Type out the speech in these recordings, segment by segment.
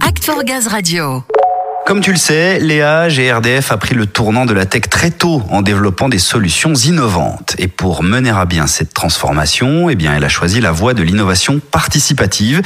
Act for Gaz Radio. Comme tu le sais, Léa, GRDF a pris le tournant de la tech très tôt en développant des solutions innovantes. Et pour mener à bien cette transformation, eh bien, elle a choisi la voie de l'innovation participative,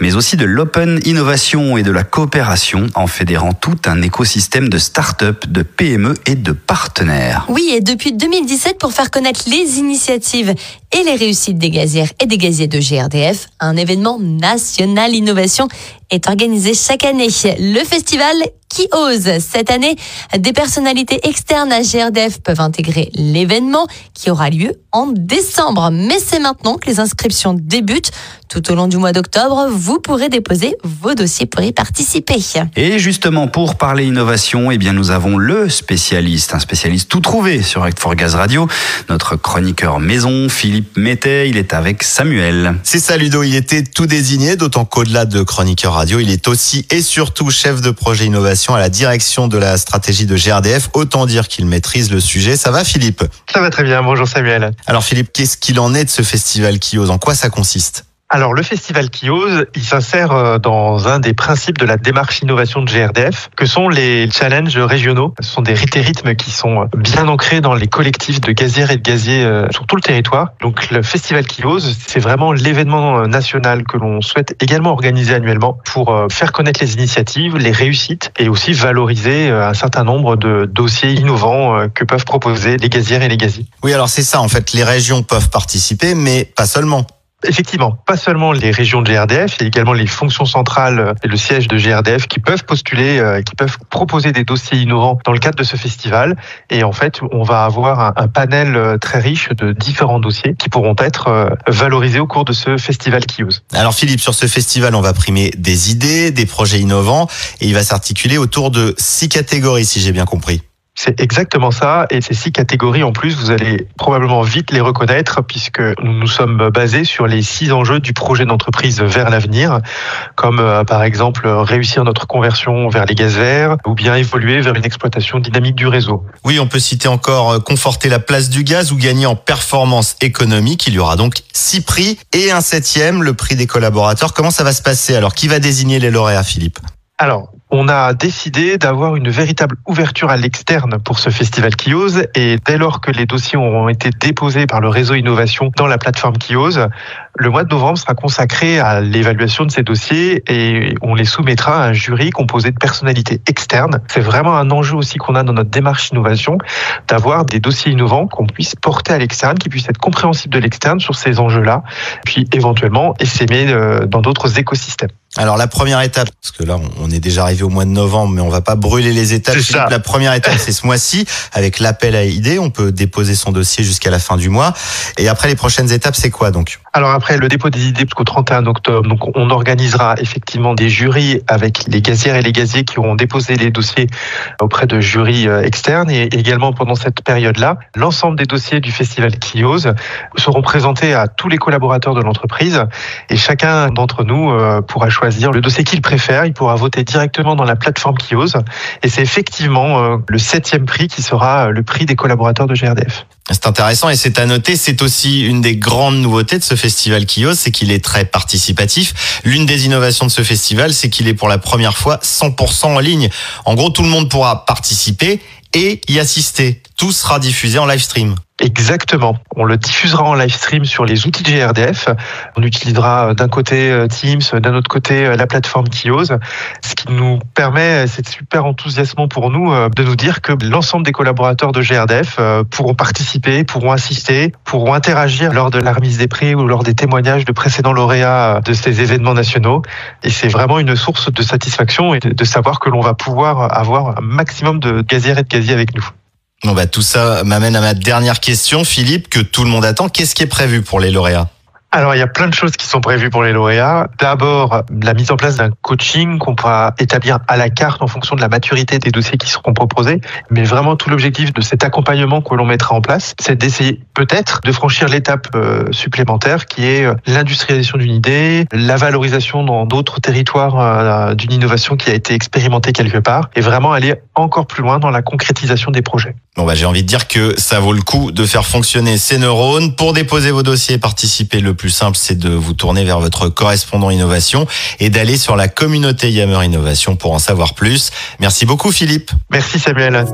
mais aussi de l'open innovation et de la coopération en fédérant tout un écosystème de start-up, de PME et de partenaires. Oui, et depuis 2017, pour faire connaître les initiatives et les réussites des gazières et des gaziers de GRDF, un événement national innovation est organisé chaque année. Le festival qui ose. Cette année, des personnalités externes à GRDF peuvent intégrer l'événement qui aura lieu en décembre. Mais c'est maintenant que les inscriptions débutent. Tout au long du mois d'octobre, vous pourrez déposer vos dossiers pour y participer. Et justement, pour parler innovation, eh bien, nous avons le spécialiste, un spécialiste tout trouvé sur Act for Gaz Radio, notre chroniqueur maison, Philippe Métet. Il est avec Samuel. C'est ça, Ludo. Il était tout désigné, d'autant qu'au-delà de chroniqueur radio, il est aussi et surtout chef de projet innovation à la direction de la stratégie de GRDF. Autant dire qu'il maîtrise le sujet. Ça va, Philippe? Ça va très bien. Bonjour, Samuel. Alors, Philippe, qu'est-ce qu'il en est de ce festival qui ose? En quoi ça consiste? Alors le festival qui ose, il s'insère euh, dans un des principes de la démarche innovation de GRDF, que sont les challenges régionaux. Ce sont des rythmes qui sont bien ancrés dans les collectifs de gazières et de gaziers euh, sur tout le territoire. Donc le festival qui ose, c'est vraiment l'événement euh, national que l'on souhaite également organiser annuellement pour faire connaître les initiatives, les réussites et aussi valoriser un certain nombre de dossiers innovants que peuvent proposer les gazières et les gaziers. Oui, alors c'est ça en fait, les régions peuvent participer, mais pas seulement. Effectivement, pas seulement les régions de GRDF, il y a également les fonctions centrales et le siège de GRDF qui peuvent postuler, euh, qui peuvent proposer des dossiers innovants dans le cadre de ce festival. Et en fait, on va avoir un, panel euh, très riche de différents dossiers qui pourront être euh, valorisés au cours de ce festival Kios. Alors Philippe, sur ce festival, on va primer des idées, des projets innovants et il va s'articuler autour de six catégories, si j'ai bien compris. C'est exactement ça. Et ces six catégories, en plus, vous allez probablement vite les reconnaître puisque nous nous sommes basés sur les six enjeux du projet d'entreprise vers l'avenir, comme euh, par exemple réussir notre conversion vers les gaz verts ou bien évoluer vers une exploitation dynamique du réseau. Oui, on peut citer encore euh, conforter la place du gaz ou gagner en performance économique. Il y aura donc six prix et un septième, le prix des collaborateurs. Comment ça va se passer? Alors, qui va désigner les lauréats, Philippe? Alors, on a décidé d'avoir une véritable ouverture à l'externe pour ce festival Kios et dès lors que les dossiers auront été déposés par le réseau innovation dans la plateforme Kios, le mois de novembre sera consacré à l'évaluation de ces dossiers et on les soumettra à un jury composé de personnalités externes. C'est vraiment un enjeu aussi qu'on a dans notre démarche innovation d'avoir des dossiers innovants qu'on puisse porter à l'externe, qui puissent être compréhensibles de l'externe sur ces enjeux-là, puis éventuellement essaimer euh, dans d'autres écosystèmes. Alors la première étape, parce que là on est déjà arrivé au mois de novembre, mais on va pas brûler les étapes. La première étape c'est ce mois-ci avec l'appel à idées. On peut déposer son dossier jusqu'à la fin du mois. Et après les prochaines étapes, c'est quoi donc? Alors après le dépôt des idées jusqu'au 31 octobre, donc on organisera effectivement des jurys avec les gazières et les gaziers qui auront déposé les dossiers auprès de jurys euh, externes et également pendant cette période-là, l'ensemble des dossiers du festival Kios seront présentés à tous les collaborateurs de l'entreprise et chacun d'entre nous euh, pourra choisir choisir le dossier qu'il préfère. Il pourra voter directement dans la plateforme Kios. Et c'est effectivement euh, le septième prix qui sera euh, le prix des collaborateurs de GRDF. C'est intéressant et c'est à noter, c'est aussi une des grandes nouveautés de ce festival Kios, c'est qu'il est très participatif. L'une des innovations de ce festival, c'est qu'il est pour la première fois 100% en ligne. En gros, tout le monde pourra participer et y assister. Tout sera diffusé en live stream. Exactement. On le diffusera en live stream sur les outils de GRDF. On utilisera euh, d'un côté euh, Teams, d'un autre côté euh, la plateforme Kios, ce qui nous permet, c'est super enthousiasmant pour nous, de nous dire que l'ensemble des collaborateurs de GRDF pourront participer, pourront assister, pourront interagir lors de la remise des prix ou lors des témoignages de précédents lauréats de ces événements nationaux. Et c'est vraiment une source de satisfaction et de savoir que l'on va pouvoir avoir un maximum de gazières et de gaziers avec nous. Bon bah tout ça m'amène à ma dernière question, Philippe, que tout le monde attend. Qu'est-ce qui est prévu pour les lauréats? Alors, il y a plein de choses qui sont prévues pour les lauréats. D'abord, la mise en place d'un coaching qu'on pourra établir à la carte en fonction de la maturité des dossiers qui seront proposés. Mais vraiment, tout l'objectif de cet accompagnement que l'on mettra en place, c'est d'essayer peut-être de franchir l'étape euh, supplémentaire qui est euh, l'industrialisation d'une idée, la valorisation dans d'autres territoires euh, d'une innovation qui a été expérimentée quelque part et vraiment aller encore plus loin dans la concrétisation des projets. Bon bah j'ai envie de dire que ça vaut le coup de faire fonctionner ces neurones. Pour déposer vos dossiers et participer, le plus simple c'est de vous tourner vers votre correspondant innovation et d'aller sur la communauté Yammer Innovation pour en savoir plus. Merci beaucoup Philippe. Merci Samuel.